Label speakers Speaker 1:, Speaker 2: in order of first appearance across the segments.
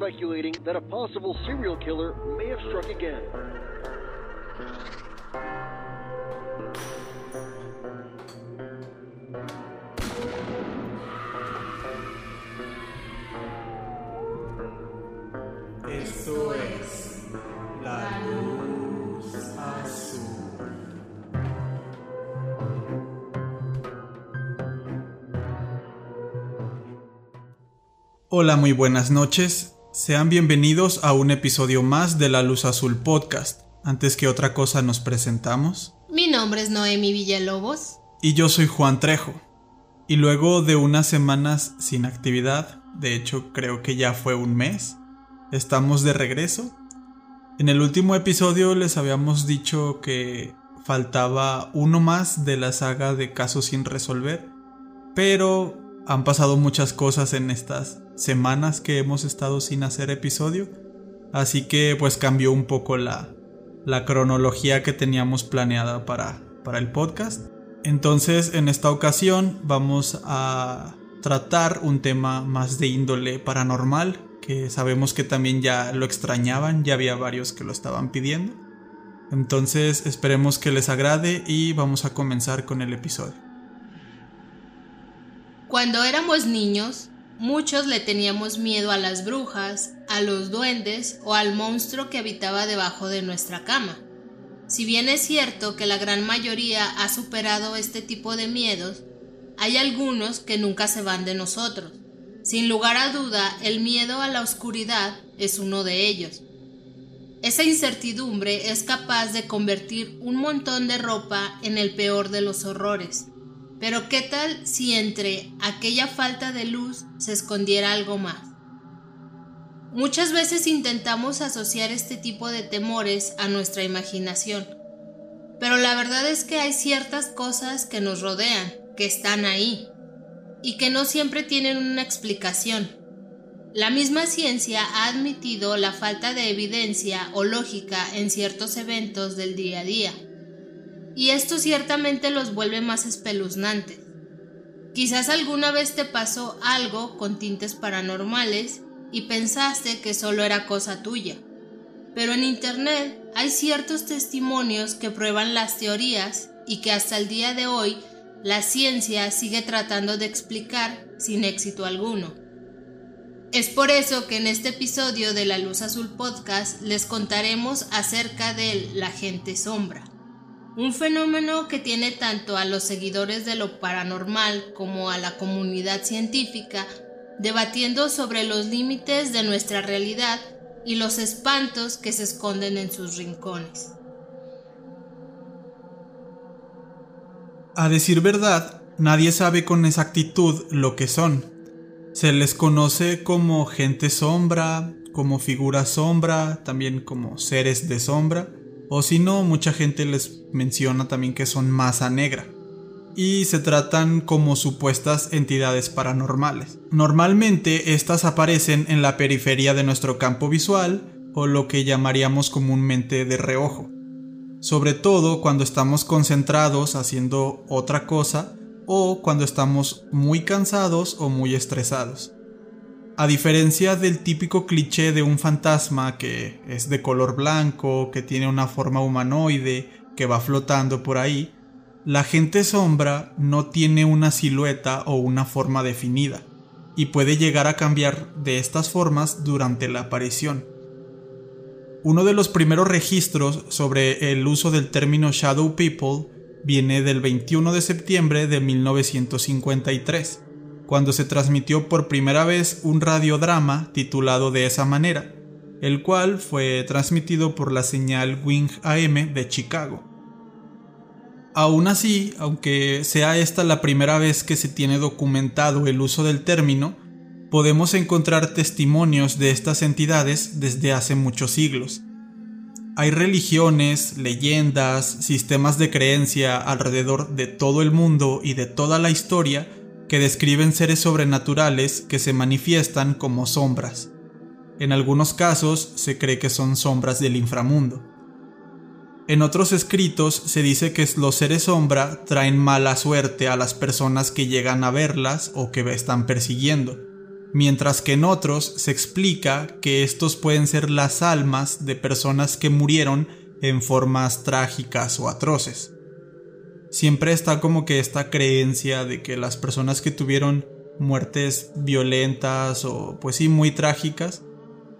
Speaker 1: speculating that a possible serial killer may have struck again.
Speaker 2: Esto es la luz azul. Hola, muy buenas noches. Sean bienvenidos a un episodio más de La Luz Azul Podcast. Antes que otra cosa nos presentamos.
Speaker 3: Mi nombre es Noemi Villalobos.
Speaker 2: Y yo soy Juan Trejo. Y luego de unas semanas sin actividad, de hecho creo que ya fue un mes, estamos de regreso. En el último episodio les habíamos dicho que faltaba uno más de la saga de casos sin resolver, pero han pasado muchas cosas en estas semanas que hemos estado sin hacer episodio, así que pues cambió un poco la, la cronología que teníamos planeada para, para el podcast. Entonces en esta ocasión vamos a tratar un tema más de índole paranormal, que sabemos que también ya lo extrañaban, ya había varios que lo estaban pidiendo. Entonces esperemos que les agrade y vamos a comenzar con el episodio.
Speaker 3: Cuando éramos niños, muchos le teníamos miedo a las brujas, a los duendes o al monstruo que habitaba debajo de nuestra cama. Si bien es cierto que la gran mayoría ha superado este tipo de miedos, hay algunos que nunca se van de nosotros. Sin lugar a duda, el miedo a la oscuridad es uno de ellos. Esa incertidumbre es capaz de convertir un montón de ropa en el peor de los horrores. Pero ¿qué tal si entre aquella falta de luz se escondiera algo más? Muchas veces intentamos asociar este tipo de temores a nuestra imaginación, pero la verdad es que hay ciertas cosas que nos rodean, que están ahí, y que no siempre tienen una explicación. La misma ciencia ha admitido la falta de evidencia o lógica en ciertos eventos del día a día, y esto ciertamente los vuelve más espeluznantes. Quizás alguna vez te pasó algo con tintes paranormales y pensaste que solo era cosa tuya. Pero en Internet hay ciertos testimonios que prueban las teorías y que hasta el día de hoy la ciencia sigue tratando de explicar sin éxito alguno. Es por eso que en este episodio de La Luz Azul Podcast les contaremos acerca de la gente sombra, un fenómeno que tiene tanto a los seguidores de lo paranormal como a la comunidad científica debatiendo sobre los límites de nuestra realidad y los espantos que se esconden en sus rincones.
Speaker 2: A decir verdad, nadie sabe con exactitud lo que son. Se les conoce como gente sombra, como figura sombra, también como seres de sombra, o si no, mucha gente les menciona también que son masa negra y se tratan como supuestas entidades paranormales. Normalmente estas aparecen en la periferia de nuestro campo visual o lo que llamaríamos comúnmente de reojo, sobre todo cuando estamos concentrados haciendo otra cosa o cuando estamos muy cansados o muy estresados. A diferencia del típico cliché de un fantasma que es de color blanco, que tiene una forma humanoide, que va flotando por ahí, la gente sombra no tiene una silueta o una forma definida, y puede llegar a cambiar de estas formas durante la aparición. Uno de los primeros registros sobre el uso del término Shadow People viene del 21 de septiembre de 1953 cuando se transmitió por primera vez un radiodrama titulado de esa manera, el cual fue transmitido por la señal Wing AM de Chicago. Aún así, aunque sea esta la primera vez que se tiene documentado el uso del término, podemos encontrar testimonios de estas entidades desde hace muchos siglos. Hay religiones, leyendas, sistemas de creencia alrededor de todo el mundo y de toda la historia que describen seres sobrenaturales que se manifiestan como sombras. En algunos casos se cree que son sombras del inframundo. En otros escritos se dice que los seres sombra traen mala suerte a las personas que llegan a verlas o que están persiguiendo, mientras que en otros se explica que estos pueden ser las almas de personas que murieron en formas trágicas o atroces siempre está como que esta creencia de que las personas que tuvieron muertes violentas o pues sí muy trágicas,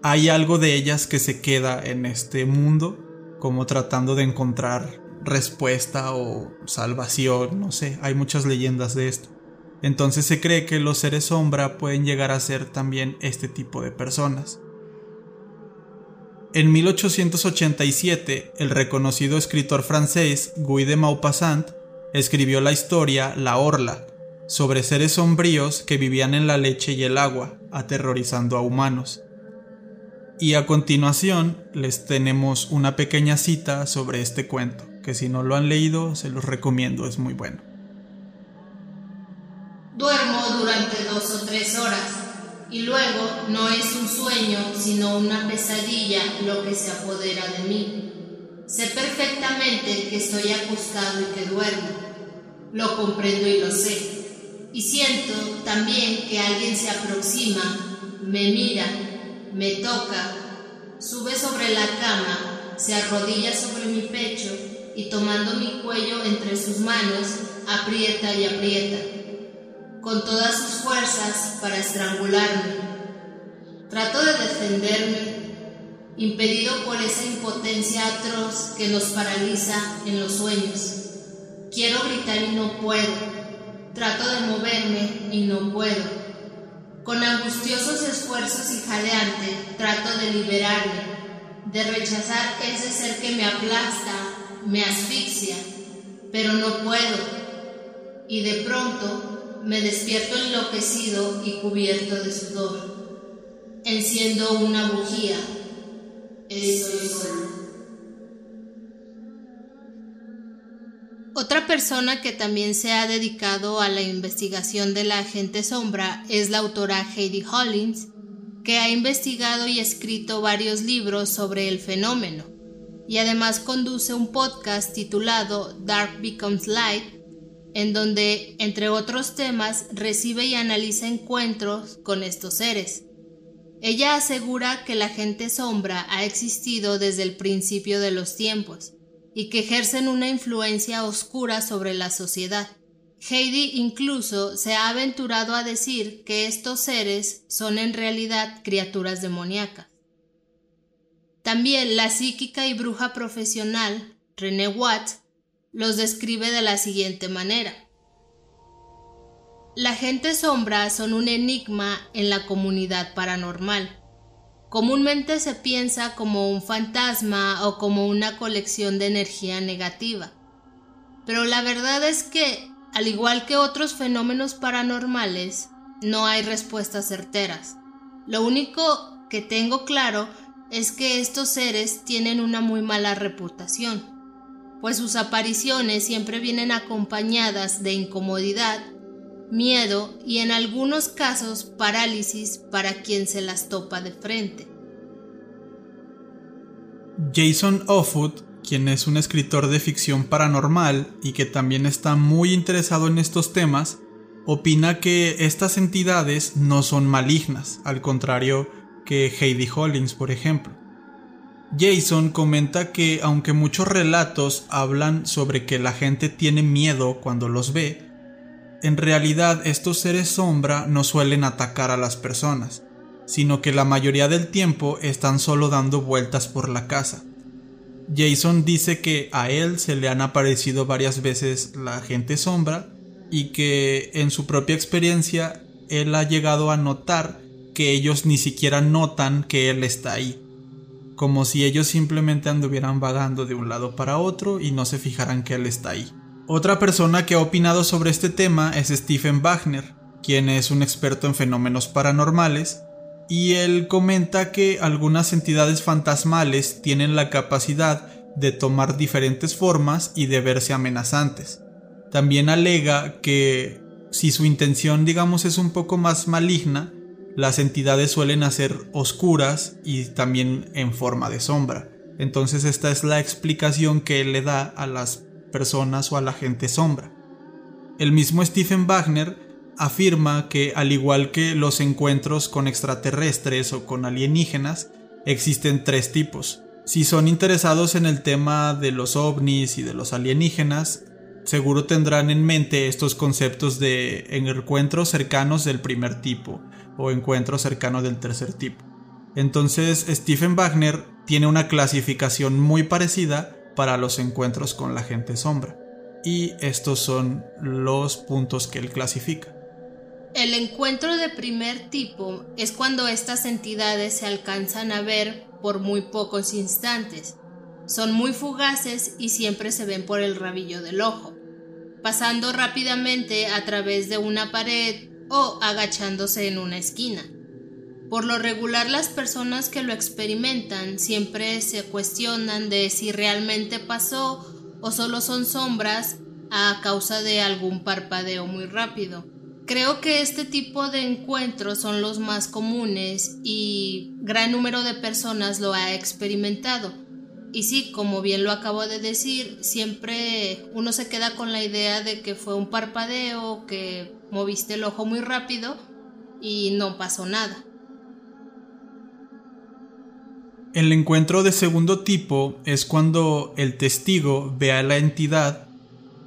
Speaker 2: hay algo de ellas que se queda en este mundo como tratando de encontrar respuesta o salvación, no sé, hay muchas leyendas de esto. Entonces se cree que los seres sombra pueden llegar a ser también este tipo de personas. En 1887, el reconocido escritor francés Guy de Maupassant escribió la historia La Orla, sobre seres sombríos que vivían en la leche y el agua, aterrorizando a humanos. Y a continuación les tenemos una pequeña cita sobre este cuento, que si no lo han leído se los recomiendo, es muy bueno.
Speaker 3: Duermo durante dos o tres horas y luego no es un sueño sino una pesadilla lo que se apodera de mí. Sé perfectamente que estoy acostado y que duermo. Lo comprendo y lo sé. Y siento también que alguien se aproxima, me mira, me toca, sube sobre la cama, se arrodilla sobre mi pecho y tomando mi cuello entre sus manos, aprieta y aprieta, con todas sus fuerzas para estrangularme. Trato de defenderme impedido por esa impotencia atroz que nos paraliza en los sueños. Quiero gritar y no puedo. Trato de moverme y no puedo. Con angustiosos esfuerzos y jadeante trato de liberarme, de rechazar ese ser que me aplasta, me asfixia, pero no puedo. Y de pronto me despierto enloquecido y cubierto de sudor. Enciendo una bujía otra persona que también se ha dedicado a la investigación de la agente sombra es la autora Heidi Hollins, que ha investigado y escrito varios libros sobre el fenómeno, y además conduce un podcast titulado Dark Becomes Light, en donde, entre otros temas, recibe y analiza encuentros con estos seres. Ella asegura que la gente sombra ha existido desde el principio de los tiempos y que ejercen una influencia oscura sobre la sociedad. Heidi incluso se ha aventurado a decir que estos seres son en realidad criaturas demoníacas. También la psíquica y bruja profesional, René Watts, los describe de la siguiente manera. La gente sombra son un enigma en la comunidad paranormal. Comúnmente se piensa como un fantasma o como una colección de energía negativa. Pero la verdad es que, al igual que otros fenómenos paranormales, no hay respuestas certeras. Lo único que tengo claro es que estos seres tienen una muy mala reputación, pues sus apariciones siempre vienen acompañadas de incomodidad miedo y en algunos casos parálisis para quien se las topa de frente.
Speaker 2: Jason Offutt, quien es un escritor de ficción paranormal y que también está muy interesado en estos temas, opina que estas entidades no son malignas, al contrario que Heidi Hollins, por ejemplo. Jason comenta que aunque muchos relatos hablan sobre que la gente tiene miedo cuando los ve, en realidad estos seres sombra no suelen atacar a las personas, sino que la mayoría del tiempo están solo dando vueltas por la casa. Jason dice que a él se le han aparecido varias veces la gente sombra y que en su propia experiencia él ha llegado a notar que ellos ni siquiera notan que él está ahí, como si ellos simplemente anduvieran vagando de un lado para otro y no se fijaran que él está ahí. Otra persona que ha opinado sobre este tema es Stephen Wagner, quien es un experto en fenómenos paranormales, y él comenta que algunas entidades fantasmales tienen la capacidad de tomar diferentes formas y de verse amenazantes. También alega que si su intención digamos es un poco más maligna, las entidades suelen ser oscuras y también en forma de sombra. Entonces esta es la explicación que él le da a las personas o a la gente sombra. El mismo Stephen Wagner afirma que al igual que los encuentros con extraterrestres o con alienígenas, existen tres tipos. Si son interesados en el tema de los ovnis y de los alienígenas, seguro tendrán en mente estos conceptos de encuentros cercanos del primer tipo o encuentros cercanos del tercer tipo. Entonces, Stephen Wagner tiene una clasificación muy parecida para los encuentros con la gente sombra. Y estos son los puntos que él clasifica.
Speaker 3: El encuentro de primer tipo es cuando estas entidades se alcanzan a ver por muy pocos instantes. Son muy fugaces y siempre se ven por el rabillo del ojo, pasando rápidamente a través de una pared o agachándose en una esquina. Por lo regular las personas que lo experimentan siempre se cuestionan de si realmente pasó o solo son sombras a causa de algún parpadeo muy rápido. Creo que este tipo de encuentros son los más comunes y gran número de personas lo ha experimentado. Y sí, como bien lo acabo de decir, siempre uno se queda con la idea de que fue un parpadeo, que moviste el ojo muy rápido y no pasó nada.
Speaker 2: El encuentro de segundo tipo es cuando el testigo ve a la entidad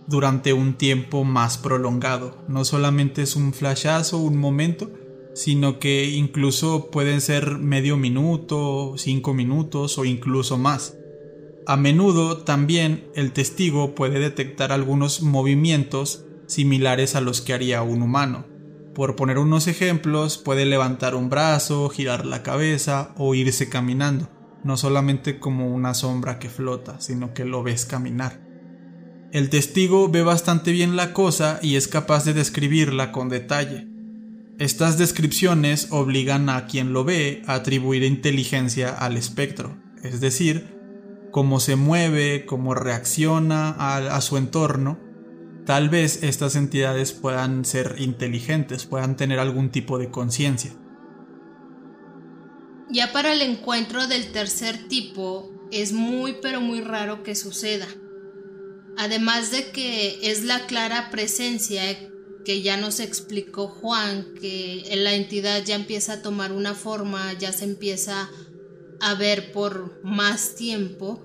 Speaker 2: durante un tiempo más prolongado. No solamente es un flashazo, un momento, sino que incluso pueden ser medio minuto, cinco minutos o incluso más. A menudo también el testigo puede detectar algunos movimientos similares a los que haría un humano. Por poner unos ejemplos, puede levantar un brazo, girar la cabeza o irse caminando, no solamente como una sombra que flota, sino que lo ves caminar. El testigo ve bastante bien la cosa y es capaz de describirla con detalle. Estas descripciones obligan a quien lo ve a atribuir inteligencia al espectro, es decir, cómo se mueve, cómo reacciona a, su entorno. Tal vez estas entidades puedan ser inteligentes, puedan tener algún tipo de conciencia.
Speaker 3: Ya para el encuentro del tercer tipo, es muy pero muy raro que suceda. Además de que es la clara presencia que ya nos explicó Juan, que la entidad ya empieza a tomar una forma, ya se empieza a ver por más tiempo,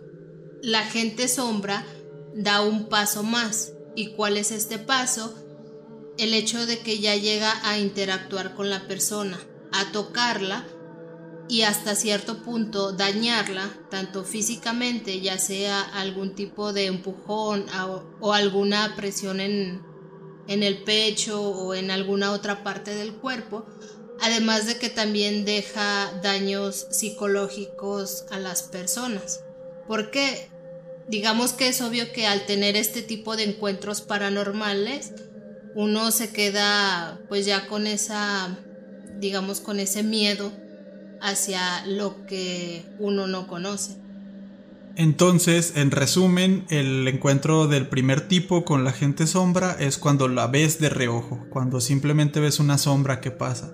Speaker 3: la gente sombra da un paso más. ¿Y cuál es este paso? El hecho de que ya llega a interactuar con la persona, a tocarla y hasta cierto punto dañarla, tanto físicamente, ya sea algún tipo de empujón o, alguna presión en, en el pecho o en alguna otra parte del cuerpo, además de que también deja daños psicológicos a las personas. Porque digamos que es obvio que al tener este tipo de encuentros paranormales, uno se queda pues ya con esa, digamos, con ese miedo hacia lo que uno no conoce.
Speaker 2: Entonces, en resumen, el encuentro del primer tipo con la gente sombra es cuando la ves de reojo, cuando simplemente ves una sombra que pasa.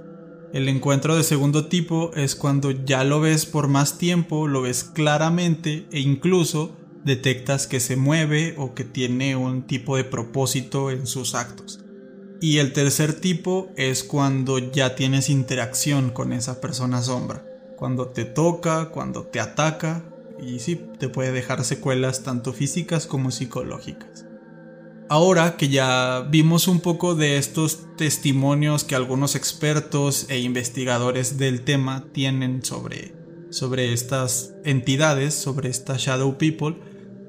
Speaker 2: El encuentro de segundo tipo es cuando ya lo ves por más tiempo, lo ves claramente e incluso detectas que se mueve o que tiene un tipo de propósito en sus actos. Y el tercer tipo es cuando ya tienes interacción con esa persona sombra. Cuando te toca, cuando te ataca y sí, te puede dejar secuelas tanto físicas como psicológicas. Ahora que ya vimos un poco de estos testimonios que algunos expertos e investigadores del tema tienen sobre, sobre estas entidades, sobre estas Shadow People,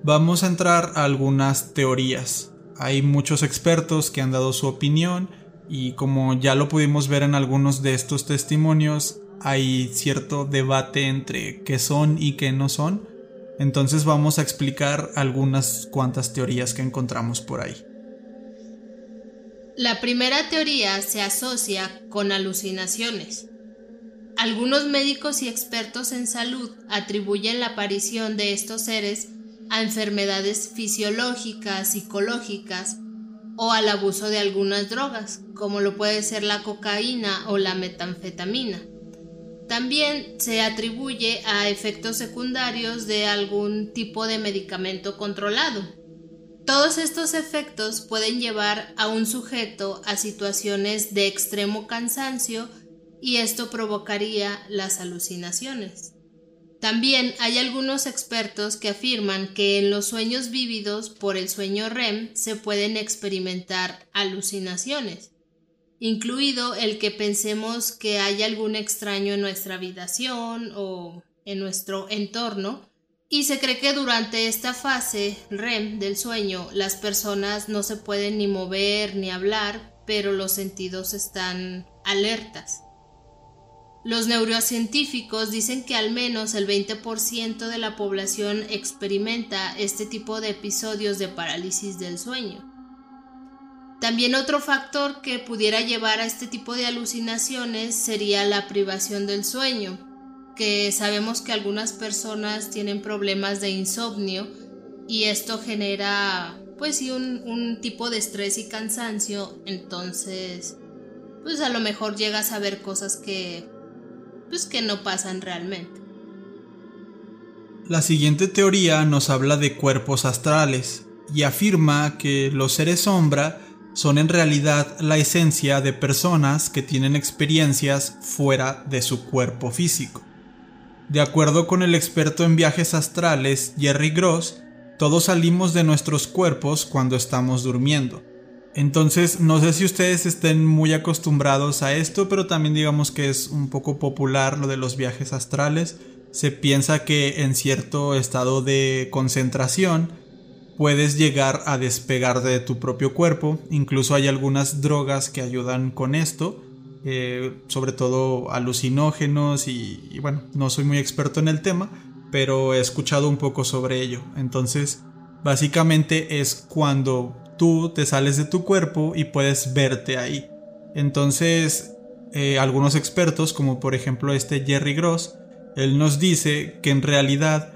Speaker 2: vamos a entrar a algunas teorías hay muchos expertos que han dado su opinión y como ya lo pudimos ver en algunos de estos testimonios, hay cierto debate entre qué son y qué no son. Entonces vamos a explicar algunas cuantas teorías que encontramos por ahí.
Speaker 3: La primera teoría se asocia con alucinaciones. Algunos médicos y expertos en salud atribuyen la aparición de estos seres a enfermedades fisiológicas, psicológicas o al abuso de algunas drogas, como lo puede ser la cocaína o la metanfetamina. También se atribuye a efectos secundarios de algún tipo de medicamento controlado. Todos estos efectos pueden llevar a un sujeto a situaciones de extremo cansancio y esto provocaría las alucinaciones. También hay algunos expertos que afirman que en los sueños vívidos por el sueño REM se pueden experimentar alucinaciones, incluido el que pensemos que hay algún extraño en nuestra habitación o en nuestro entorno, y se cree que durante esta fase REM del sueño las personas no se pueden ni mover ni hablar, pero los sentidos están alertas. Los neurocientíficos dicen que al menos el 20% de la población experimenta este tipo de episodios de parálisis del sueño. También otro factor que pudiera llevar a este tipo de alucinaciones sería la privación del sueño, que sabemos que algunas personas tienen problemas de insomnio y esto genera pues un, un tipo de estrés y cansancio, entonces pues a lo mejor llegas a ver cosas que pues que no pasan realmente.
Speaker 2: La siguiente teoría nos habla de cuerpos astrales y afirma que los seres sombra son en realidad la esencia de personas que tienen experiencias fuera de su cuerpo físico. De acuerdo con el experto en viajes astrales Jerry Gross, todos salimos de nuestros cuerpos cuando estamos durmiendo entonces, no sé si ustedes estén muy acostumbrados a esto, pero también digamos que es un poco popular lo de los viajes astrales. Se piensa que en cierto estado de concentración puedes llegar a despegar de tu propio cuerpo. Incluso hay algunas drogas que ayudan con esto, eh, sobre todo alucinógenos y, y bueno, no soy muy experto en el tema, pero he escuchado un poco sobre ello. Entonces, básicamente es cuando tú te sales de tu cuerpo y puedes verte ahí. Entonces, eh, algunos expertos, como por ejemplo este Jerry Gross, él nos dice que en realidad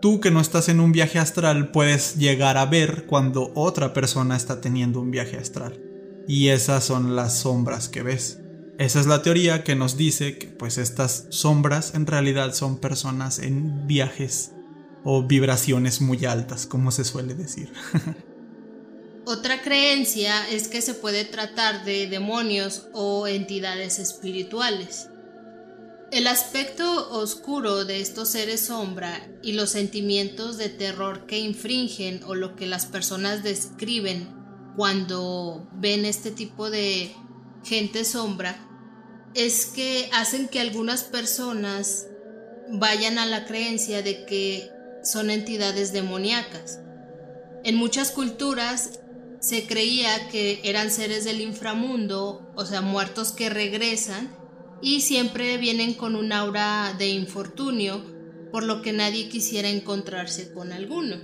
Speaker 2: tú que no estás en un viaje astral puedes llegar a ver cuando otra persona está teniendo un viaje astral. Y esas son las sombras que ves. Esa es la teoría que nos dice que pues estas sombras en realidad son personas en viajes o vibraciones muy altas, como se suele decir.
Speaker 3: Otra creencia es que se puede tratar de demonios o entidades espirituales. El aspecto oscuro de estos seres sombra y los sentimientos de terror que infringen o lo que las personas describen cuando ven este tipo de gente sombra es que hacen que algunas personas vayan a la creencia de que son entidades demoníacas. En muchas culturas se creía que eran seres del inframundo, o sea, muertos que regresan y siempre vienen con un aura de infortunio, por lo que nadie quisiera encontrarse con alguno.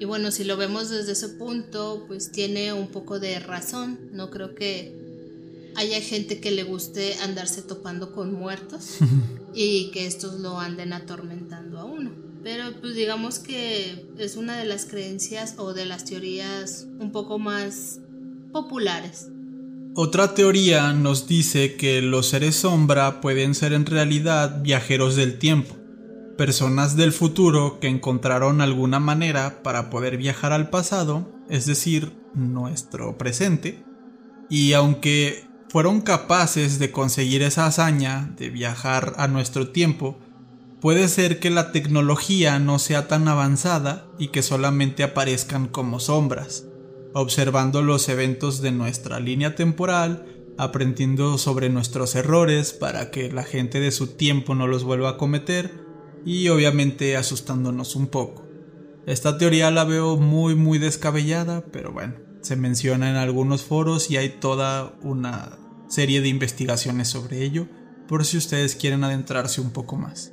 Speaker 3: Y bueno, si lo vemos desde ese punto, pues tiene un poco de razón. No creo que haya gente que le guste andarse topando con muertos y que estos lo anden atormentando. Pero pues digamos que es una de las creencias o de las teorías un poco más populares.
Speaker 2: Otra teoría nos dice que los seres sombra pueden ser en realidad viajeros del tiempo, personas del futuro que encontraron alguna manera para poder viajar al pasado, es decir, nuestro presente, Y aunque fueron capaces de conseguir esa hazaña de viajar a nuestro tiempo, puede ser que la tecnología no sea tan avanzada y que solamente aparezcan como sombras, observando los eventos de nuestra línea temporal, aprendiendo sobre nuestros errores para que la gente de su tiempo no los vuelva a cometer y obviamente asustándonos un poco. Esta teoría la veo muy muy descabellada, pero bueno, se menciona en algunos foros y hay toda una serie de investigaciones sobre ello, por si ustedes quieren adentrarse un poco más.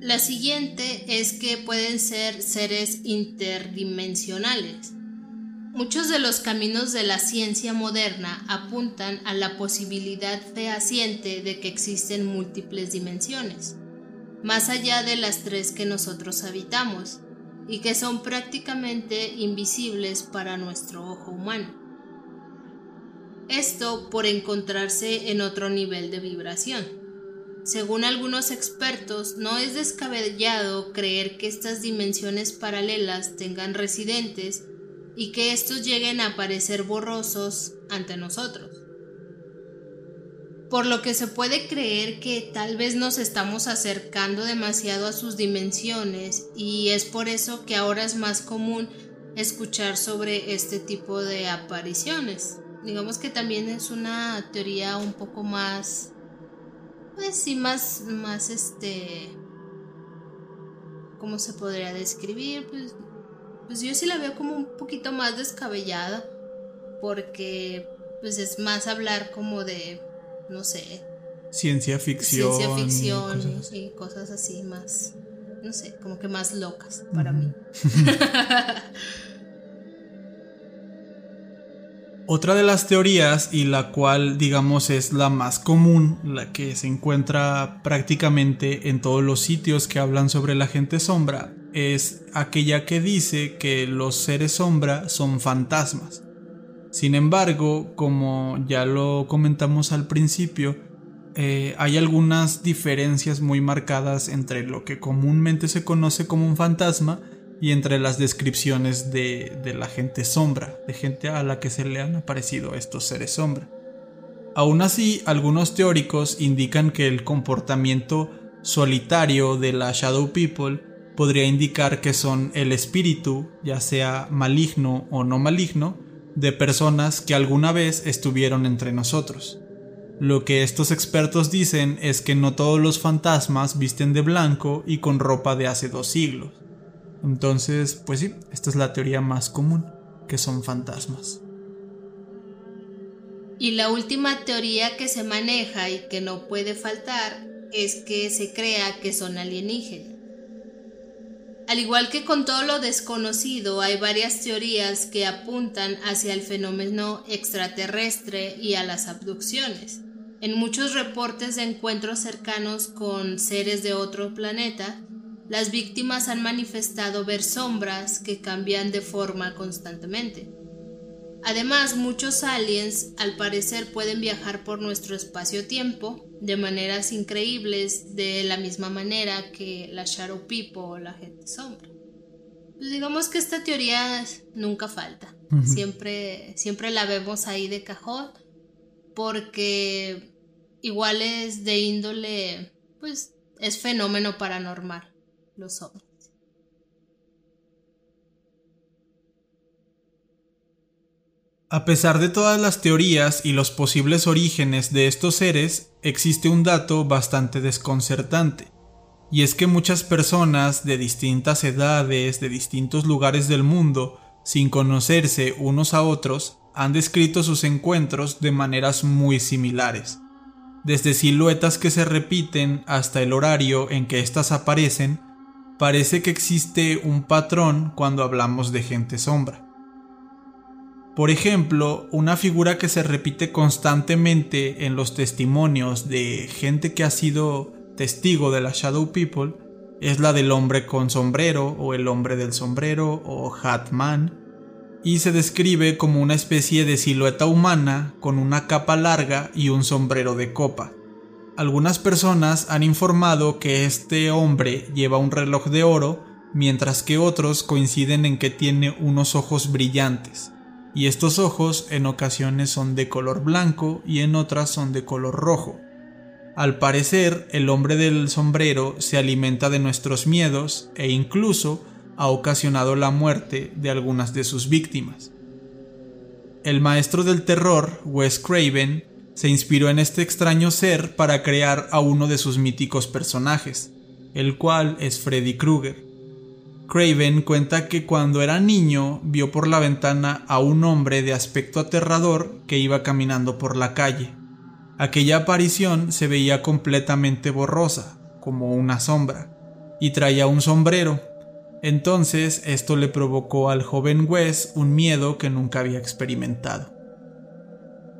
Speaker 3: La siguiente es que pueden ser seres interdimensionales. Muchos de los caminos de la ciencia moderna apuntan a la posibilidad fehaciente de que existen múltiples dimensiones, más allá de las tres que nosotros habitamos, y que son prácticamente invisibles para nuestro ojo humano. Esto por encontrarse en otro nivel de vibración. Según algunos expertos, no es descabellado creer que estas dimensiones paralelas tengan residentes y que estos lleguen a parecer borrosos ante nosotros. Por lo que se puede creer que tal vez nos estamos acercando demasiado a sus dimensiones y es por eso que ahora es más común escuchar sobre este tipo de apariciones. Digamos que también es una teoría un poco más pues sí, más, más este, ¿cómo se podría describir? Pues, pues yo sí la veo como un poquito más descabellada, porque pues es más hablar como de, no sé.
Speaker 2: Ciencia ficción.
Speaker 3: Ciencia ficción y cosas así más, no sé, como que más locas para mí.
Speaker 2: Otra de las teorías y la cual digamos es la más común, la que se encuentra prácticamente en todos los sitios que hablan sobre la gente sombra, es aquella que dice que los seres sombra son fantasmas. Sin embargo, como ya lo comentamos al principio, eh, hay algunas diferencias muy marcadas entre lo que comúnmente se conoce como un fantasma y entre las descripciones de, de, la gente sombra, de gente a la que se le han aparecido estos seres sombra. Aún así, algunos teóricos indican que el comportamiento solitario de la Shadow People podría indicar que son el espíritu, ya sea maligno o no maligno, de personas que alguna vez estuvieron entre nosotros. Lo que estos expertos dicen es que no todos los fantasmas visten de blanco y con ropa de hace dos siglos. Entonces, pues sí, esta es la teoría más común, que son fantasmas.
Speaker 3: Y la última teoría que se maneja y que no puede faltar es que se crea que son alienígenas. Al igual que con todo lo desconocido, hay varias teorías que apuntan hacia el fenómeno extraterrestre y a las abducciones. En muchos reportes de encuentros cercanos con seres de otro planeta, las víctimas han manifestado ver sombras que cambian de forma constantemente. Además, muchos aliens al parecer pueden viajar por nuestro espacio-tiempo de maneras increíbles de la misma manera que la Shadow People o la gente sombra. Pues digamos que esta teoría nunca falta. siempre, siempre la vemos ahí de cajón porque igual es de índole, pues es fenómeno paranormal los
Speaker 2: A pesar de todas las teorías y los posibles orígenes de estos seres, existe un dato bastante desconcertante, y es que muchas personas de distintas edades, de distintos lugares del mundo, sin conocerse unos a otros, han descrito sus encuentros de maneras muy similares. Desde siluetas que se repiten hasta el horario en que éstas aparecen, parece que existe un patrón cuando hablamos de gente sombra. Por ejemplo, una figura que se repite constantemente en los testimonios de gente que ha sido testigo de la Shadow People es la del hombre con sombrero o el hombre del sombrero o Hat Man y se describe como una especie de silueta humana con una capa larga y un sombrero de copa. Algunas personas han informado que este hombre lleva un reloj de oro, mientras que otros coinciden en que tiene unos ojos brillantes, y estos ojos en ocasiones son de color blanco y en otras son de color rojo. Al parecer, el hombre del sombrero se alimenta de nuestros miedos e incluso ha ocasionado la muerte de algunas de sus víctimas. El maestro del terror, Wes Craven, se inspiró en este extraño ser para crear a uno de sus míticos personajes, el cual es Freddy Krueger. Craven cuenta que cuando era niño vio por la ventana a un hombre de aspecto aterrador que iba caminando por la calle. Aquella aparición se veía completamente borrosa, como una sombra, y traía un sombrero. Entonces esto le provocó al joven Wes un miedo que nunca había experimentado.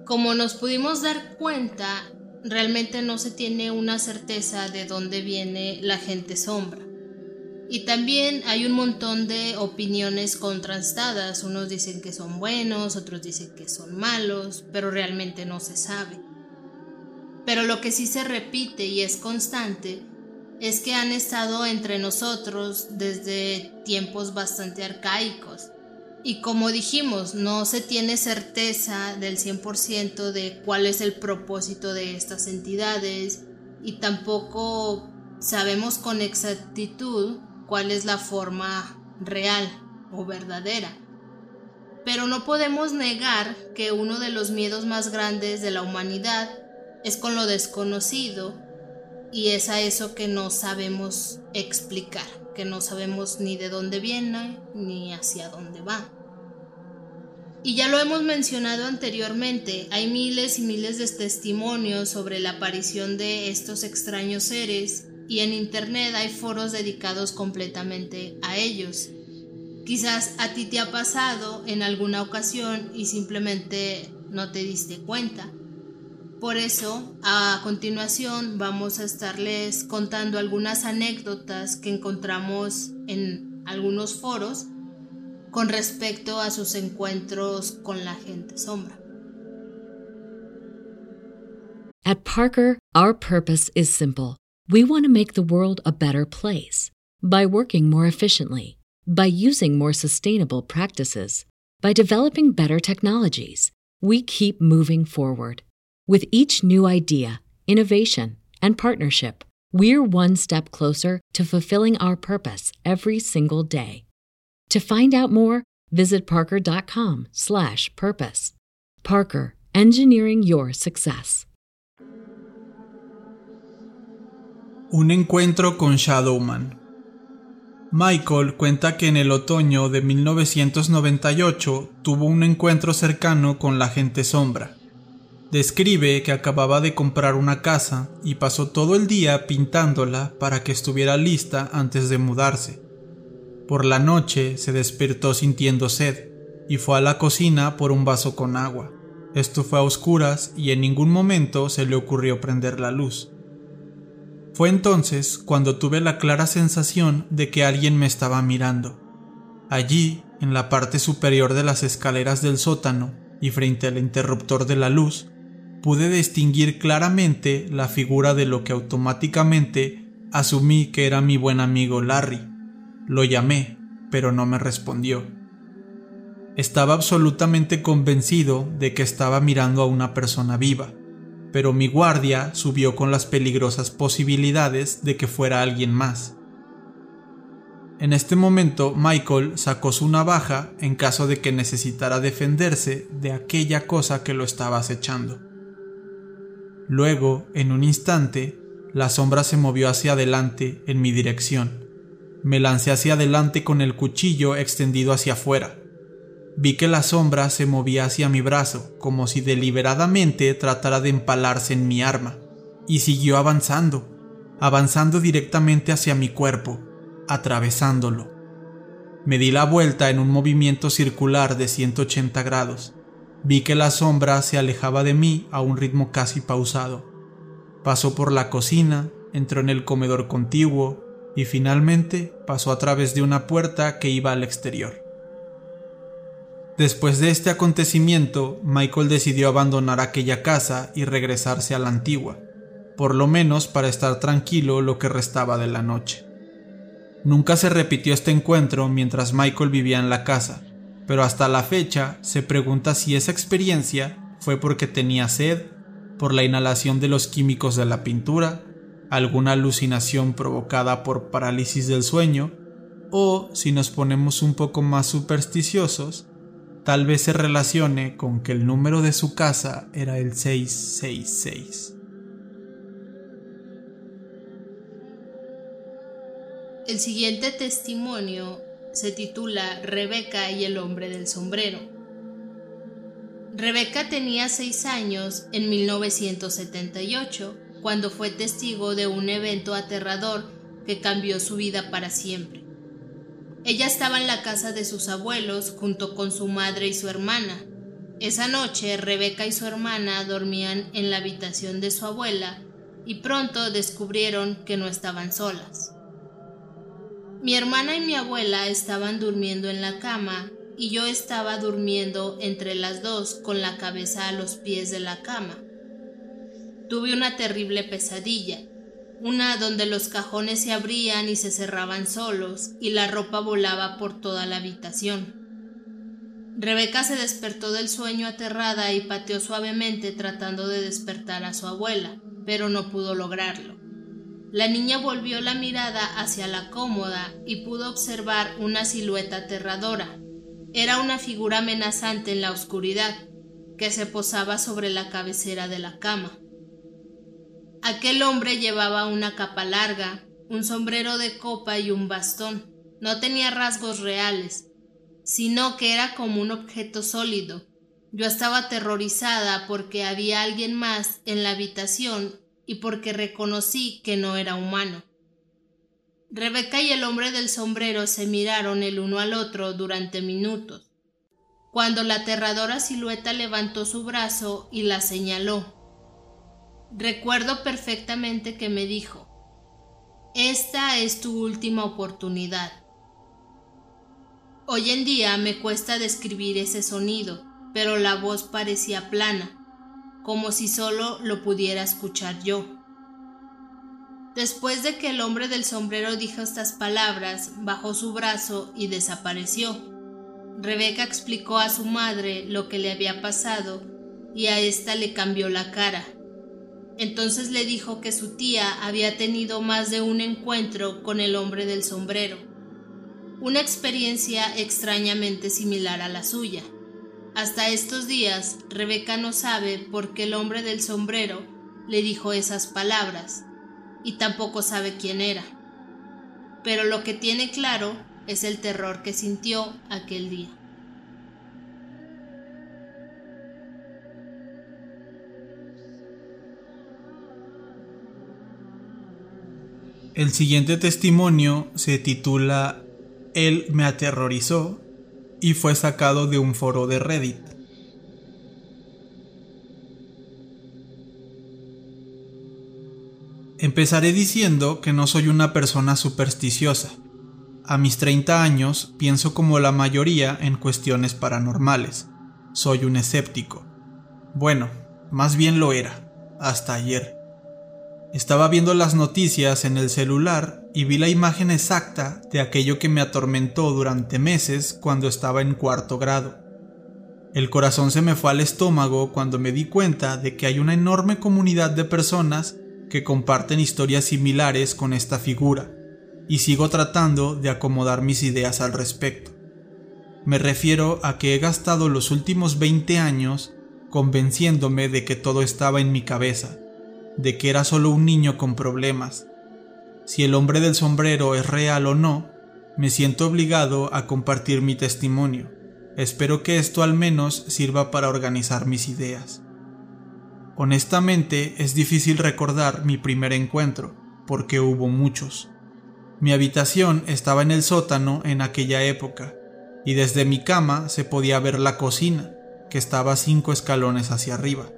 Speaker 3: Como nos pudimos dar cuenta, realmente no se tiene una certeza de dónde viene la gente sombra. Y también hay un montón de opiniones contrastadas. Unos dicen que son buenos, otros dicen que son malos, pero realmente no se sabe. Pero lo que sí se repite y es constante es que han estado entre nosotros desde tiempos bastante arcaicos. Y como dijimos, no se tiene certeza del 100% de cuál es el propósito de estas entidades y tampoco sabemos con exactitud cuál es la forma real o verdadera. Pero no podemos negar que uno de los miedos más grandes de la humanidad es con lo desconocido y es a eso que no sabemos explicar, que no sabemos ni de dónde viene ni hacia dónde va. Y ya lo hemos mencionado anteriormente, hay miles y miles de testimonios sobre la aparición de estos extraños seres y en Internet hay foros dedicados completamente a ellos. Quizás a ti te ha pasado en alguna ocasión y simplemente no te diste cuenta. Por eso, a continuación vamos a estarles contando algunas anécdotas que encontramos en algunos foros con respecto a sus encuentros con la gente sombra.
Speaker 4: At Parker, our purpose is simple. We want to make the world a better place by working more efficiently, by using more sustainable practices, by developing better technologies. We keep moving forward with each new idea, innovation, and partnership, we're one step closer to fulfilling our purpose every single day. To find out more, visit parker.com/purpose. Parker, engineering your success.
Speaker 2: Un encuentro con Shadowman. Michael cuenta que en el otoño de 1998 tuvo un encuentro cercano con la gente sombra. Describe que acababa de comprar una casa y pasó todo el día pintándola para que estuviera lista antes de mudarse. Por la noche se despertó sintiendo sed y fue a la cocina por un vaso con agua. Esto fue a oscuras y en ningún momento se le ocurrió prender la luz. Fue entonces cuando tuve la clara sensación de que alguien me estaba mirando. Allí, en la parte superior de las escaleras del sótano y frente al interruptor de la luz, pude distinguir claramente la figura de lo que automáticamente asumí que era mi buen amigo Larry. Lo llamé, pero no me respondió. Estaba absolutamente convencido de que estaba mirando a una persona viva, pero mi guardia subió con las peligrosas posibilidades de que fuera alguien más. En este momento Michael sacó su navaja en caso de que necesitara defenderse de aquella cosa que lo estaba acechando. Luego, en un instante, la sombra se movió hacia adelante en mi dirección. Me lancé hacia adelante con el cuchillo extendido hacia afuera. Vi que la sombra se movía hacia mi brazo, como si deliberadamente tratara de empalarse en mi arma, y siguió avanzando, avanzando directamente hacia mi cuerpo, atravesándolo. Me di la vuelta en un movimiento circular de 180 grados Vi que la sombra se alejaba de mí a un ritmo casi pausado. Pasó por la cocina, entró en el comedor contiguo y finalmente pasó a través de una puerta que iba al exterior. Después de este acontecimiento, Michael decidió abandonar aquella casa y regresarse a la antigua, por lo menos para estar tranquilo lo que restaba de la noche. Nunca se repitió este encuentro mientras Michael vivía en la casa, pero hasta la fecha se pregunta si esa experiencia fue porque tenía sed, por la inhalación de los químicos de la pintura, alguna alucinación provocada por parálisis del sueño, o si nos ponemos un poco más supersticiosos, tal vez se relacione con que el número de su casa era el 666.
Speaker 3: El siguiente testimonio se titula Rebeca y el hombre del sombrero. Rebeca tenía seis años en 1978 cuando fue testigo de un evento aterrador que cambió su vida para siempre. Ella estaba en la casa de sus abuelos junto con su madre y su hermana. Esa noche Rebeca y su hermana dormían en la habitación de su abuela y pronto descubrieron que no estaban solas. Mi hermana y mi abuela estaban durmiendo en la cama y yo estaba durmiendo entre las dos con la cabeza a los pies de la cama. Tuve una terrible pesadilla, una donde los cajones se abrían y se cerraban solos y la ropa volaba por toda la habitación. Rebeca se despertó del sueño aterrada y pateó suavemente tratando de despertar a su abuela, pero no pudo lograrlo. La niña volvió la mirada hacia la cómoda y pudo observar una silueta aterradora. Era una figura amenazante en la oscuridad, que se posaba sobre la cabecera de la cama. Aquel hombre llevaba una capa larga, un sombrero de copa y un bastón. No tenía rasgos reales, sino que era como un objeto sólido. Yo estaba aterrorizada porque había alguien más en la habitación y porque reconocí que no era humano. Rebeca y el hombre del sombrero se miraron el uno al otro durante minutos, cuando la aterradora silueta levantó su brazo y la señaló. Recuerdo perfectamente que me dijo, Esta es tu última oportunidad. Hoy en día me cuesta describir ese sonido, pero la voz parecía plana, como si solo lo pudiera escuchar yo. Después de que el hombre del sombrero dijo estas palabras, bajó su brazo y desapareció. Rebeca explicó a su madre lo que le había pasado y a ésta le cambió la cara. Entonces le dijo que su tía había tenido más de un encuentro con el hombre del sombrero, una experiencia extrañamente similar a la suya. Hasta estos días, Rebeca no sabe por qué el hombre del sombrero le dijo esas palabras, y tampoco sabe quién era. Pero lo que tiene claro es el terror que sintió aquel día.
Speaker 2: El siguiente testimonio se titula Él me aterrorizó y fue sacado de un foro de Reddit. Empezaré diciendo que no soy una persona supersticiosa. A mis 30 años pienso como la mayoría en cuestiones paranormales. Soy un escéptico. Bueno, más bien lo era, hasta ayer. Estaba viendo las noticias en el celular y vi la imagen exacta de aquello que me atormentó durante meses cuando estaba en cuarto grado. El corazón se me fue al estómago cuando me di cuenta de que hay una enorme comunidad de personas que comparten historias similares con esta figura, y sigo tratando de acomodar mis ideas al respecto. Me refiero a que he gastado los últimos 20 años convenciéndome de que todo estaba en mi cabeza, de que era solo un niño con problemas. Si el hombre del sombrero es real o no, me siento obligado a compartir mi testimonio. Espero que esto al menos sirva para organizar mis ideas. Honestamente es difícil recordar mi primer encuentro, porque hubo muchos. Mi habitación estaba en el sótano en aquella época, y desde mi cama se podía ver la cocina, que estaba cinco escalones hacia arriba.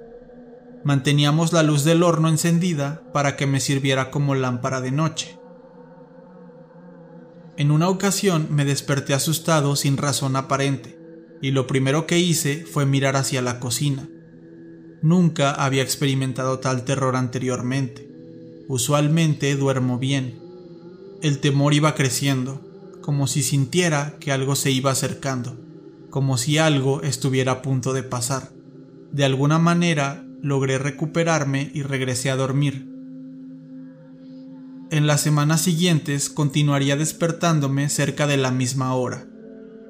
Speaker 2: Manteníamos la luz del horno encendida para que me sirviera como lámpara de noche. En una ocasión me desperté asustado sin razón aparente, y lo primero que hice fue mirar hacia la cocina. Nunca había experimentado tal terror anteriormente. Usualmente duermo bien. El temor iba creciendo, como si sintiera que algo se iba acercando. como si algo estuviera a punto de pasar. De alguna manera logré recuperarme y regresé a dormir. En las semanas siguientes continuaría despertándome cerca de la misma hora,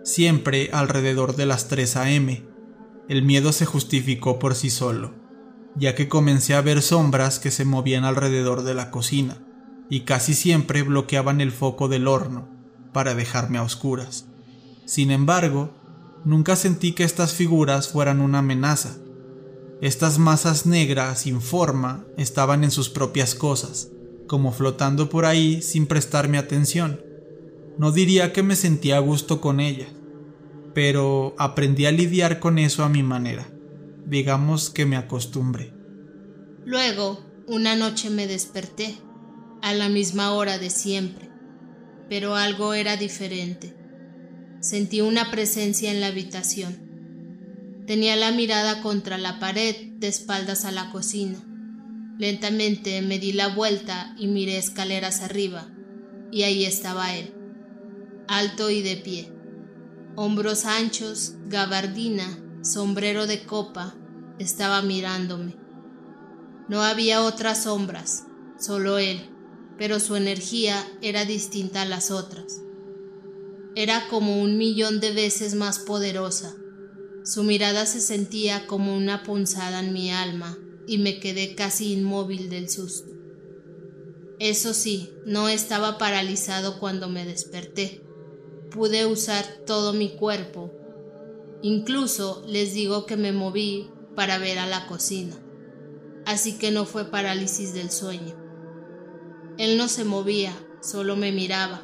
Speaker 2: siempre alrededor de las 3 a.m. El miedo se justificó por sí solo, ya que comencé a ver sombras que se movían alrededor de la cocina, y casi siempre bloqueaban el foco del horno para dejarme a oscuras. Sin embargo, nunca sentí que estas figuras fueran una amenaza. Estas masas negras sin forma estaban en sus propias cosas, como flotando por ahí sin prestarme atención. No diría que me sentía a gusto con ella, pero aprendí a lidiar con eso a mi manera. Digamos que me acostumbré.
Speaker 3: Luego, una noche me desperté, a la misma hora de siempre, pero algo era diferente. Sentí una presencia en la habitación. Tenía la mirada contra la pared de espaldas a la cocina. Lentamente me di la vuelta y miré escaleras arriba, y ahí estaba él, alto y de pie, hombros anchos, gabardina, sombrero de copa, estaba mirándome. No había otras sombras, solo él, pero su energía era distinta a las otras. Era como un millón de veces más poderosa. Su mirada se sentía como una punzada en mi alma y me quedé casi inmóvil del susto. Eso sí, no estaba paralizado cuando me desperté. Pude usar todo mi cuerpo. Incluso les digo que me moví para ver a la cocina. Así que no fue parálisis del sueño. Él no se movía, solo me miraba.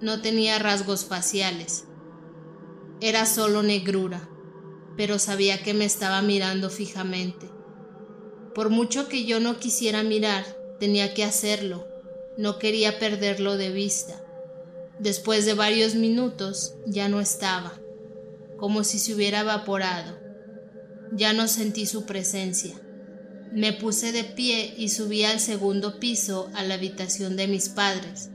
Speaker 3: No tenía rasgos faciales. Era solo negrura, pero sabía que me estaba mirando fijamente. Por mucho que yo no quisiera mirar, tenía que hacerlo. No quería perderlo de vista. Después de varios minutos ya no estaba, como si se hubiera evaporado. Ya no sentí su presencia. Me puse de pie y subí al segundo piso a la habitación de mis padres.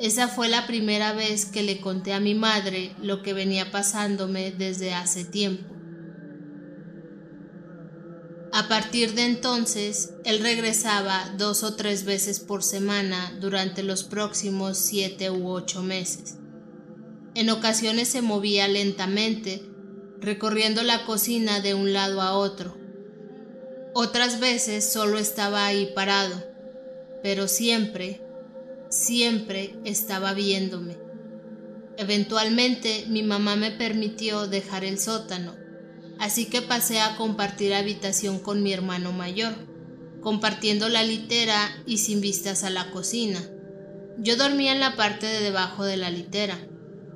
Speaker 3: Esa fue la primera vez que le conté a mi madre lo que venía pasándome desde hace tiempo. A partir de entonces, él regresaba dos o tres veces por semana durante los próximos siete u ocho meses. En ocasiones se movía lentamente, recorriendo la cocina de un lado a otro. Otras veces solo estaba ahí parado, pero siempre, siempre estaba viéndome. Eventualmente mi mamá me permitió dejar el sótano así que pasé a compartir habitación con mi hermano mayor, compartiendo la litera y sin vistas a la cocina. Yo dormía en la parte de debajo de la litera.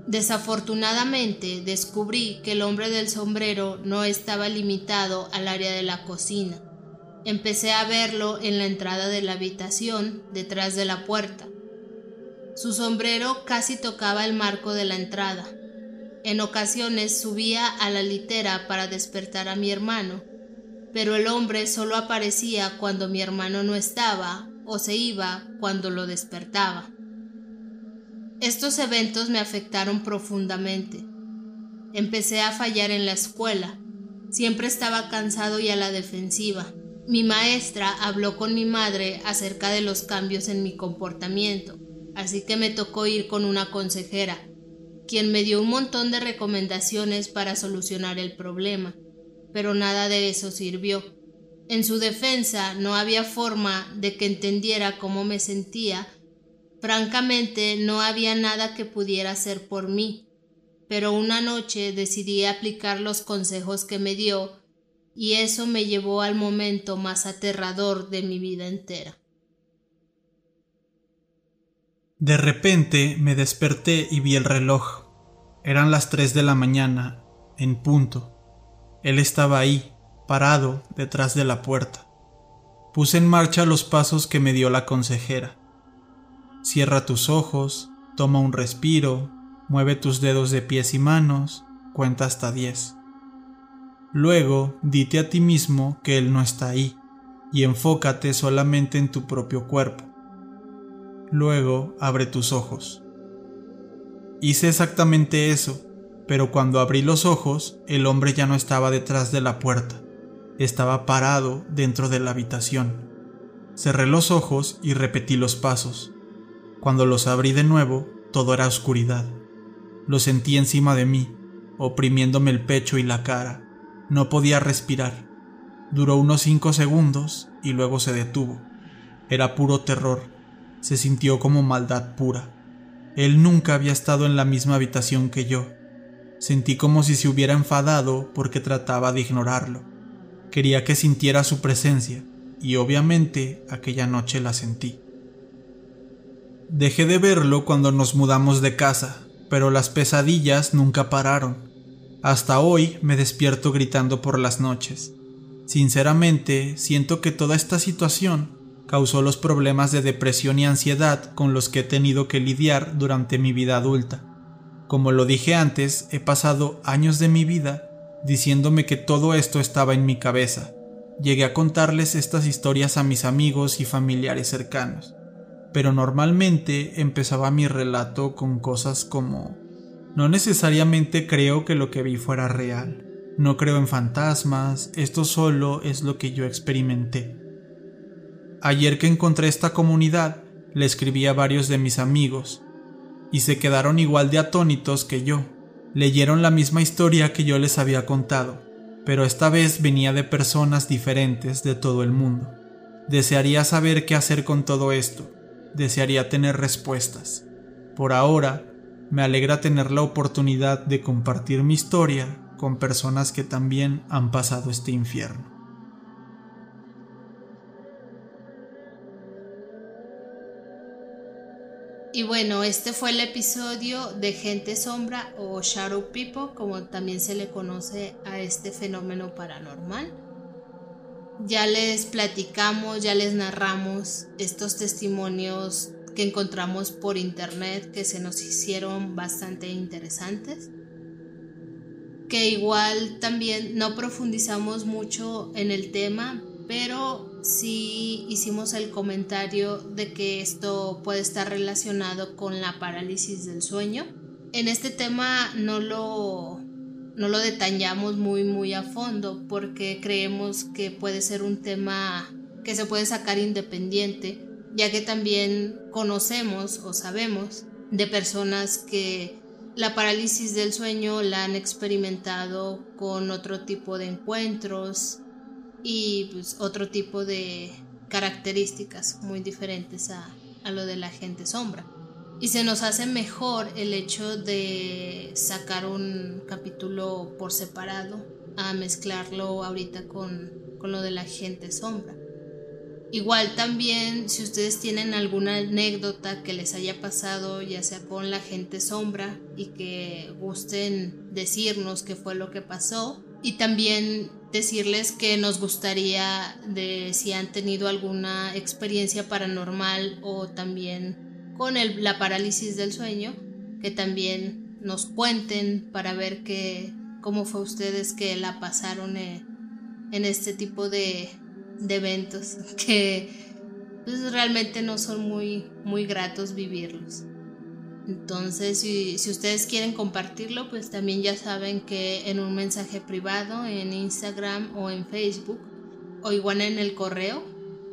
Speaker 3: Desafortunadamente descubrí que el hombre del sombrero no estaba limitado al área de la cocina. Empecé a verlo en la entrada de la habitación, detrás de la puerta. Su sombrero casi tocaba el marco de la entrada, en ocasiones subía a la litera para despertar a mi hermano, pero el hombre solo aparecía cuando mi hermano no estaba o se iba cuando lo despertaba. Estos eventos me afectaron profundamente. Empecé a fallar en la escuela. Siempre estaba cansado y a la defensiva. Mi maestra habló con mi madre acerca de los cambios en mi comportamiento, así que me tocó ir con una consejera quien me dio un montón de recomendaciones para solucionar el problema, pero nada de eso sirvió. En su defensa no había forma de que entendiera cómo me sentía. Francamente no había nada que pudiera hacer por mí, pero una noche decidí aplicar los consejos que me dio y eso me llevó al momento más aterrador de mi vida entera.
Speaker 2: De repente me desperté y vi el reloj. Eran las tres de la mañana, en punto. Él estaba ahí, parado, detrás de la puerta. Puse en marcha los pasos que me dio la consejera. Cierra tus ojos, toma un respiro, mueve tus dedos de pies y manos, cuenta hasta diez. Luego, dite a ti mismo que Él no está ahí, y enfócate solamente en tu propio cuerpo. Luego, abre tus ojos. Hice exactamente eso, pero cuando abrí los ojos, el hombre ya no estaba detrás de la puerta, estaba parado dentro de la habitación. Cerré los ojos y repetí los pasos. Cuando los abrí de nuevo, todo era oscuridad. Lo sentí encima de mí, oprimiéndome el pecho y la cara. No podía respirar. Duró unos cinco segundos y luego se detuvo. Era puro terror. Se sintió como maldad pura. Él nunca había estado en la misma habitación que yo. Sentí como si se hubiera enfadado porque trataba de ignorarlo. Quería que sintiera su presencia, y obviamente aquella noche la sentí. Dejé de verlo cuando nos mudamos de casa, pero las pesadillas nunca pararon. Hasta hoy me despierto gritando por las noches. Sinceramente, siento que toda esta situación causó los problemas de depresión y ansiedad con los que he tenido que lidiar durante mi vida adulta. Como lo dije antes, he pasado años de mi vida diciéndome que todo esto estaba en mi cabeza. Llegué a contarles estas historias a mis amigos y familiares cercanos, pero normalmente empezaba mi relato con cosas como no necesariamente creo que lo que vi fuera real, no creo en fantasmas, esto solo es lo que yo experimenté. Ayer que encontré esta comunidad, le escribí a varios de mis amigos, y se quedaron igual de atónitos que yo. Leyeron la misma historia que yo les había contado, pero esta vez venía de personas diferentes de todo el mundo. Desearía saber qué hacer con todo esto, desearía tener respuestas. Por ahora, me alegra tener la oportunidad de compartir mi historia con personas que también han pasado este infierno.
Speaker 3: Y bueno, este fue el episodio de Gente Sombra o Shadow People, como también se le conoce a este fenómeno paranormal. Ya les platicamos, ya les narramos estos testimonios que encontramos por internet que se nos hicieron bastante interesantes. Que igual también no profundizamos mucho en el tema, pero sí hicimos el comentario de que esto puede estar relacionado con la parálisis del sueño. En este tema no lo, no lo detallamos muy muy a fondo porque creemos que puede ser un tema que se puede sacar independiente, ya que también conocemos o sabemos de personas que la parálisis del sueño la han experimentado con otro tipo de encuentros, y pues otro tipo de características muy diferentes a, a lo de la gente sombra. Y se nos hace mejor el hecho de sacar un capítulo por separado a mezclarlo ahorita con, con lo de la gente sombra. Igual también si ustedes tienen alguna anécdota que les haya pasado ya sea con la gente sombra y que gusten decirnos qué fue lo que pasó y también decirles que nos gustaría de si han tenido alguna experiencia paranormal o también con el, la parálisis del sueño, que también nos cuenten para ver que, cómo fue ustedes que la pasaron en, este tipo de, de, eventos que pues, realmente no son muy, muy gratos vivirlos. Entonces, si, ustedes quieren compartirlo, pues también ya saben que en un mensaje privado, en Instagram o en Facebook, o igual en el correo,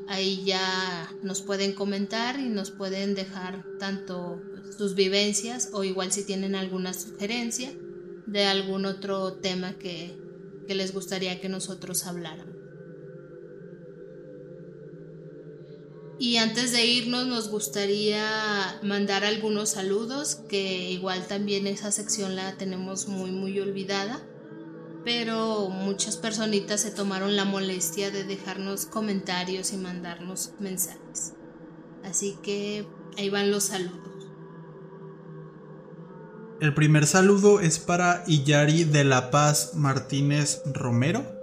Speaker 3: ahí ya nos pueden comentar y nos pueden dejar tanto sus vivencias o igual si tienen alguna sugerencia de algún otro tema que, que les gustaría que nosotros habláramos. Y antes de irnos nos gustaría mandar algunos saludos, que igual también esa sección la tenemos muy muy olvidada, pero muchas personitas se tomaron la molestia de dejarnos comentarios y mandarnos mensajes. Así que ahí van los saludos.
Speaker 2: El primer saludo es para Iyari de la Paz Martínez Romero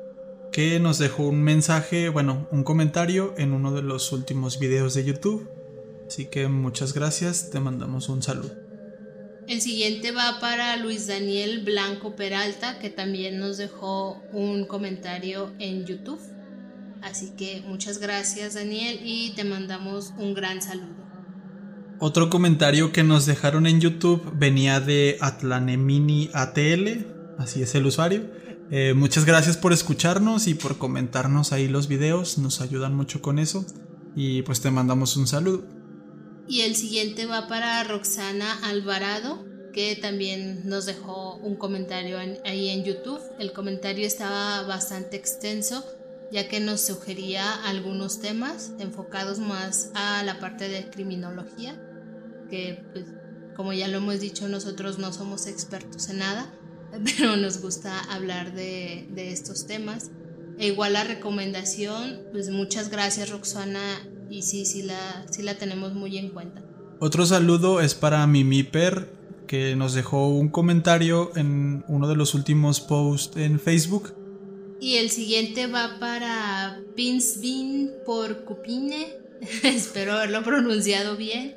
Speaker 2: que nos dejó un mensaje, bueno, un comentario en uno de los últimos videos de YouTube. Así que muchas gracias, te mandamos un saludo.
Speaker 3: El siguiente va para Luis Daniel Blanco Peralta, que también nos dejó un comentario en YouTube. Así que muchas gracias Daniel y te mandamos un gran saludo.
Speaker 2: Otro comentario que nos dejaron en YouTube venía de Atlanemini ATL, así es el usuario. Eh, muchas gracias por escucharnos y por comentarnos ahí los videos, nos ayudan mucho con eso y pues te mandamos un saludo.
Speaker 3: Y el siguiente va para Roxana Alvarado, que también nos dejó un comentario ahí en YouTube. El comentario estaba bastante extenso ya que nos sugería algunos temas enfocados más a la parte de criminología, que pues, como ya lo hemos dicho nosotros no somos expertos en nada, pero nos gusta hablar de, estos temas. E igual la recomendación, pues muchas gracias Roxana y sí, sí la, sí la tenemos muy en cuenta.
Speaker 2: Otro saludo es para Mimiper que nos dejó un comentario en uno de los últimos posts en Facebook
Speaker 3: y el siguiente va para Pinsbin por Cupine. Espero haberlo pronunciado bien.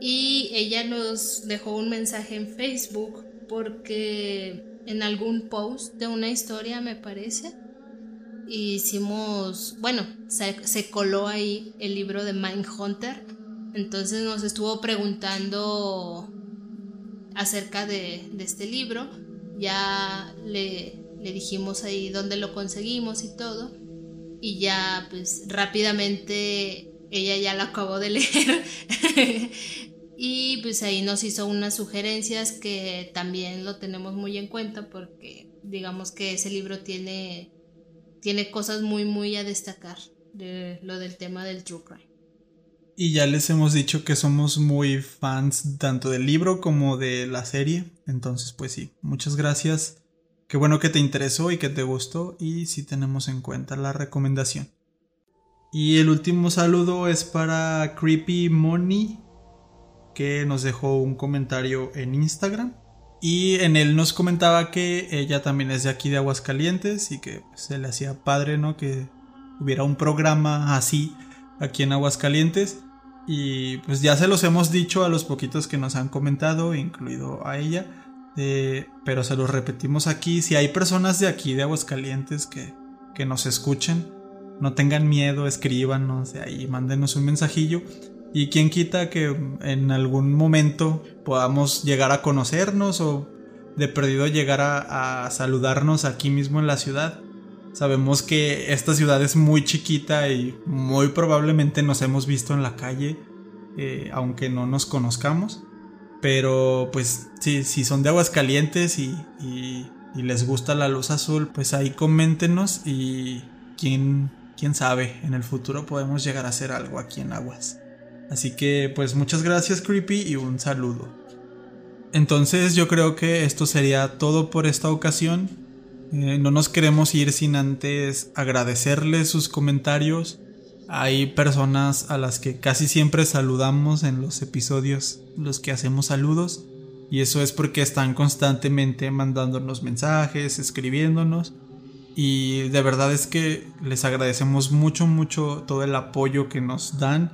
Speaker 3: Y ella nos dejó un mensaje en Facebook porque en algún post de una historia, me parece, hicimos, bueno, se, coló ahí el libro de Mindhunter. Entonces nos estuvo preguntando acerca de, de este libro. Ya le, le dijimos ahí dónde lo conseguimos y todo. Y ya pues rápidamente ella ya lo acabó de leer. Y pues ahí nos hizo unas sugerencias que también lo tenemos muy en cuenta porque digamos que ese libro tiene, tiene cosas muy muy a destacar de lo del tema del true crime.
Speaker 2: Y ya les hemos dicho que somos muy fans tanto del libro como de la serie. Entonces, pues sí, muchas gracias Qué bueno que te interesó y que te gustó y si tenemos en cuenta la recomendación. Y el último saludo es para Creepy Money que nos dejó un comentario en Instagram y en él nos comentaba que ella también es de aquí de Aguascalientes y que se le hacía padre, ¿no? Que hubiera un programa así aquí en Aguascalientes y pues ya se los hemos dicho a los poquitos que nos han comentado, incluido a ella pero se los repetimos aquí. Si hay personas de aquí, de Aguascalientes, que, que nos escuchen, no tengan miedo, escríbanos de ahí, mándenos un mensajillo. Y quien quita que en algún momento podamos llegar a conocernos o de perdido llegar a, saludarnos aquí mismo en la ciudad. Sabemos que esta ciudad es muy chiquita y muy probablemente nos hemos visto en la calle, eh, aunque no nos conozcamos. Pero pues sí, si son de aguas calientes y, y, les gusta la luz azul, pues ahí coméntenos y quién, quién sabe, en el futuro podemos llegar a hacer algo aquí en Aguas. Así que pues muchas gracias Creepy y un saludo. Entonces yo creo que esto sería todo por esta ocasión. Eh, no nos queremos ir sin antes agradecerles sus comentarios hay personas a las que casi siempre saludamos en los episodios, los que hacemos saludos, y eso es porque están constantemente mandándonos mensajes, escribiéndonos, y de verdad es que les agradecemos mucho, mucho todo el apoyo que nos dan.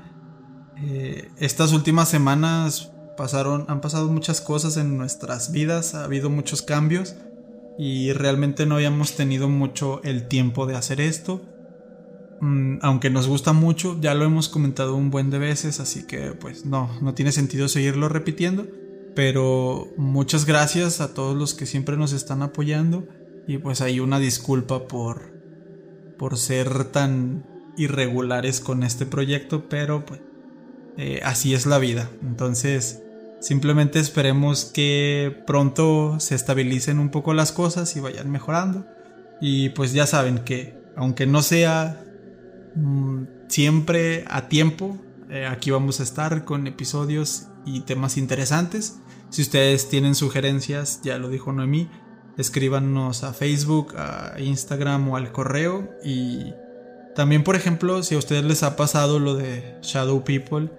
Speaker 2: Eh, estas últimas semanas pasaron, han pasado muchas cosas en nuestras vidas, ha habido muchos cambios y realmente no habíamos tenido mucho el tiempo de hacer esto Mm, aunque nos gusta mucho, ya lo hemos comentado un buen de veces, así que pues no, no tiene sentido seguirlo repitiendo. Pero muchas gracias a todos los que siempre nos están apoyando y pues hay una disculpa por, por ser tan irregulares con este proyecto, pero pues eh, así es la vida. Entonces simplemente esperemos que pronto se estabilicen un poco las cosas y vayan mejorando. Y pues ya saben que aunque no sea Mm, siempre a tiempo. Eh, aquí vamos a estar con episodios y temas interesantes. Si ustedes tienen sugerencias, ya lo dijo Noemí, escríbanos a Facebook, a Instagram o al correo. Y también, por ejemplo, si a ustedes les ha pasado lo de Shadow People,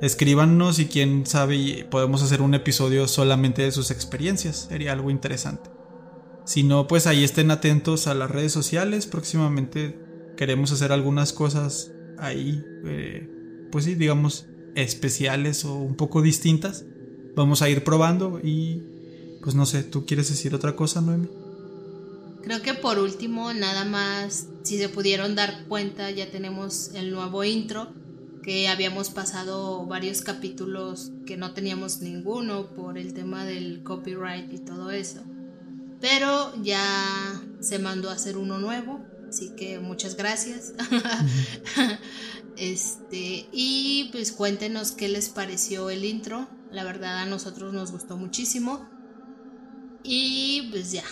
Speaker 2: escríbanos y quién sabe podemos hacer un episodio solamente de sus experiencias. Sería algo interesante. Si no, pues ahí estén atentos a las redes sociales. Próximamente queremos hacer algunas cosas ahí, eh, pues sí, digamos, especiales o un poco distintas. Vamos a ir probando y pues no sé, ¿tú quieres decir otra cosa, Noemi?
Speaker 3: Creo que por último, nada más, si se pudieron dar cuenta, ya tenemos el nuevo intro. Que habíamos pasado varios capítulos que no teníamos ninguno por el tema del copyright y todo eso. Pero ya se mandó a hacer uno nuevo, así que muchas gracias. este, y pues cuéntenos qué les pareció el intro. La verdad a nosotros nos gustó muchísimo. Y pues ya,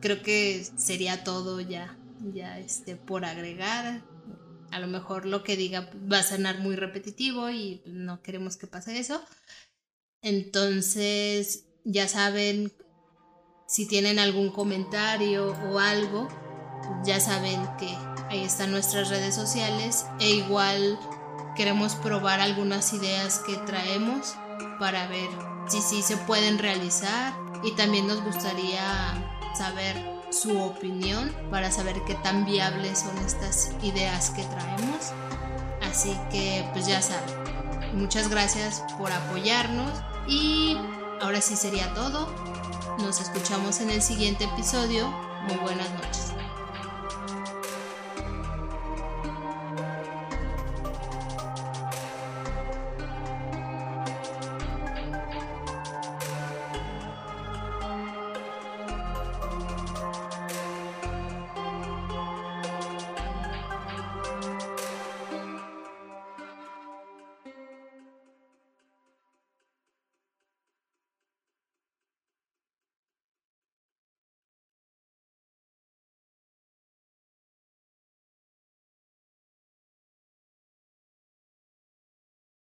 Speaker 3: creo que sería todo ya, ya este, por agregar. A lo mejor lo que diga va a sonar muy repetitivo y no queremos que pase eso. Entonces, ya saben, si tienen algún comentario o algo, ya saben que ahí están nuestras redes sociales e igual queremos probar algunas ideas que traemos para ver si sí se pueden realizar y también nos gustaría saber su opinión para saber qué tan viables son estas ideas que traemos. Así que pues ya saben, muchas gracias por apoyarnos y ahora sí sería todo. Nos escuchamos en el siguiente episodio. Muy buenas noches.